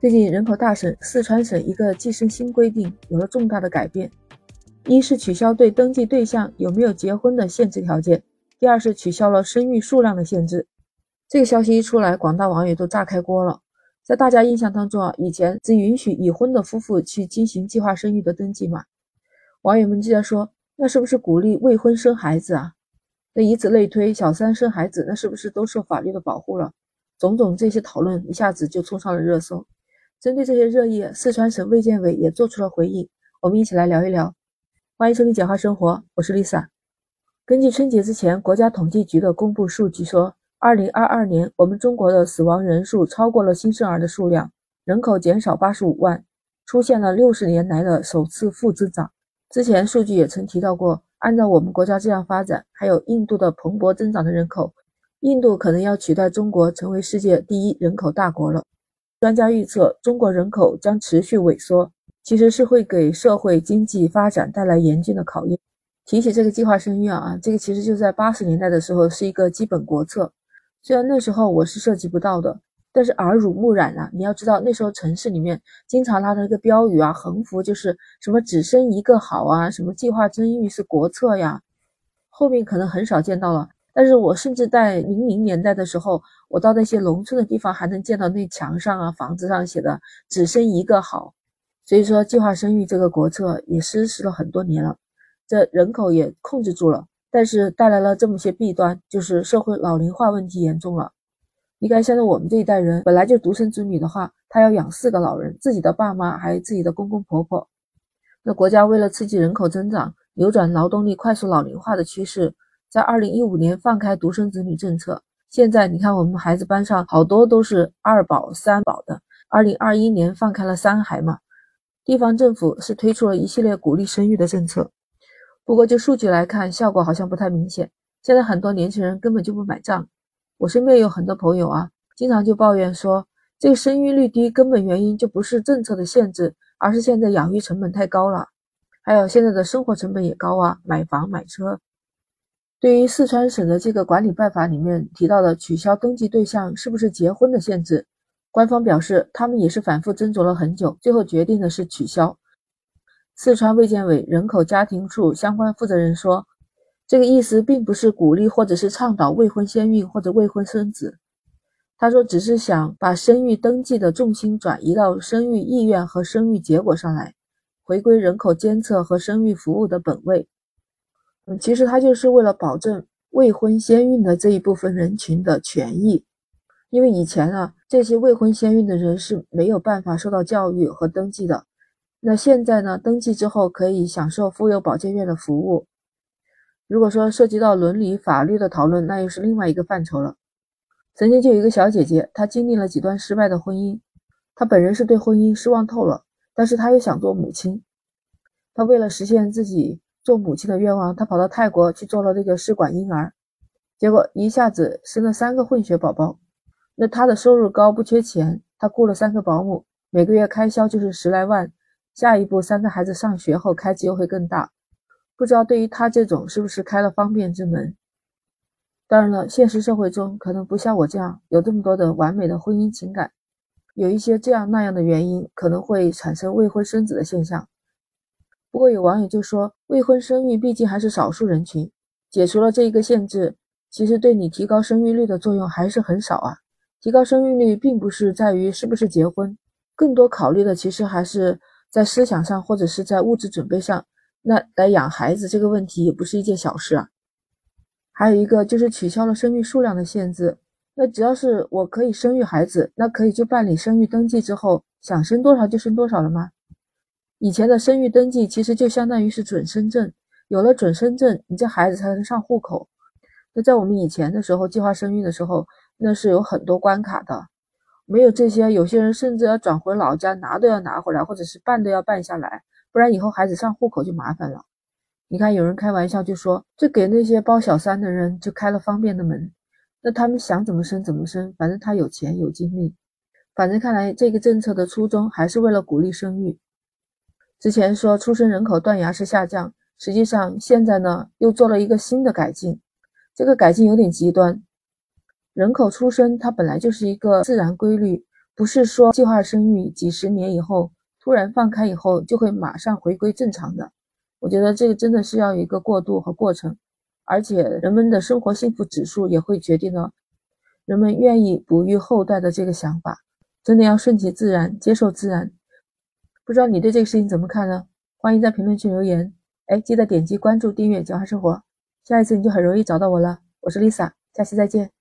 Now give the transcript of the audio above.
最近人口大省四川省一个计生新规定有了重大的改变，一是取消对登记对象有没有结婚的限制条件，第二是取消了生育数量的限制。这个消息一出来，广大网友都炸开锅了。在大家印象当中啊，以前只允许已婚的夫妇去进行计划生育的登记嘛，网友们就在说，那是不是鼓励未婚生孩子啊？那以此类推，小三生孩子，那是不是都受法律的保护了？种种这些讨论一下子就冲上了热搜。针对这些热议，四川省卫健委也做出了回应，我们一起来聊一聊。欢迎收听简化生活，我是 Lisa。根据春节之前国家统计局的公布数据说，二零二二年我们中国的死亡人数超过了新生儿的数量，人口减少八十五万，出现了六十年来的首次负增长。之前数据也曾提到过，按照我们国家这样发展，还有印度的蓬勃增长的人口，印度可能要取代中国成为世界第一人口大国了。专家预测，中国人口将持续萎缩，其实是会给社会经济发展带来严峻的考验。提起这个计划生育啊，这个其实就在八十年代的时候是一个基本国策，虽然那时候我是涉及不到的，但是耳濡目染啊。你要知道，那时候城市里面经常拉的一个标语啊，横幅就是什么“只生一个好啊”，什么“计划生育是国策呀”，后面可能很少见到了。但是我甚至在零零年代的时候，我到那些农村的地方，还能见到那墙上啊、房子上写的“只生一个好”。所以说，计划生育这个国策也实施了很多年了，这人口也控制住了，但是带来了这么些弊端，就是社会老龄化问题严重了。你看，现在我们这一代人本来就独生子女的话，他要养四个老人，自己的爸妈还有自己的公公婆婆。那国家为了刺激人口增长，扭转劳动力快速老龄化的趋势。在二零一五年放开独生子女政策，现在你看我们孩子班上好多都是二宝、三宝的。二零二一年放开了三孩嘛，地方政府是推出了一系列鼓励生育的政策。不过就数据来看，效果好像不太明显。现在很多年轻人根本就不买账。我身边有很多朋友啊，经常就抱怨说，这个生育率低根本原因就不是政策的限制，而是现在养育成本太高了，还有现在的生活成本也高啊，买房买车。对于四川省的这个管理办法里面提到的取消登记对象是不是结婚的限制，官方表示他们也是反复斟酌了很久，最后决定的是取消。四川卫健委人口家庭处相关负责人说，这个意思并不是鼓励或者是倡导未婚先孕或者未婚生子，他说只是想把生育登记的重心转移到生育意愿和生育结果上来，回归人口监测和生育服务的本位。其实他就是为了保证未婚先孕的这一部分人群的权益，因为以前啊，这些未婚先孕的人是没有办法受到教育和登记的。那现在呢，登记之后可以享受妇幼保健院的服务。如果说涉及到伦理法律的讨论，那又是另外一个范畴了。曾经就有一个小姐姐，她经历了几段失败的婚姻，她本人是对婚姻失望透了，但是她又想做母亲，她为了实现自己。做母亲的愿望，她跑到泰国去做了这个试管婴儿，结果一下子生了三个混血宝宝。那她的收入高，不缺钱，她雇了三个保姆，每个月开销就是十来万。下一步三个孩子上学后，开支又会更大。不知道对于她这种是不是开了方便之门？当然了，现实社会中可能不像我这样有这么多的完美的婚姻情感，有一些这样那样的原因，可能会产生未婚生子的现象。不过有网友就说，未婚生育毕竟还是少数人群，解除了这一个限制，其实对你提高生育率的作用还是很少啊。提高生育率并不是在于是不是结婚，更多考虑的其实还是在思想上或者是在物质准备上。那来养孩子这个问题也不是一件小事啊。还有一个就是取消了生育数量的限制，那只要是我可以生育孩子，那可以就办理生育登记之后，想生多少就生多少了吗？以前的生育登记其实就相当于是准生证，有了准生证，你这孩子才能上户口。那在我们以前的时候，计划生育的时候，那是有很多关卡的，没有这些，有些人甚至要转回老家拿都要拿回来，或者是办都要办下来，不然以后孩子上户口就麻烦了。你看，有人开玩笑就说，这给那些包小三的人就开了方便的门，那他们想怎么生怎么生，反正他有钱有精力，反正看来这个政策的初衷还是为了鼓励生育。之前说出生人口断崖式下降，实际上现在呢又做了一个新的改进，这个改进有点极端。人口出生它本来就是一个自然规律，不是说计划生育几十年以后突然放开以后就会马上回归正常的。我觉得这个真的是要有一个过渡和过程，而且人们的生活幸福指数也会决定了人们愿意哺育后代的这个想法。真的要顺其自然，接受自然。不知道你对这个事情怎么看呢？欢迎在评论区留言。哎，记得点击关注、订阅“交换生活”，下一次你就很容易找到我了。我是 Lisa，下期再见。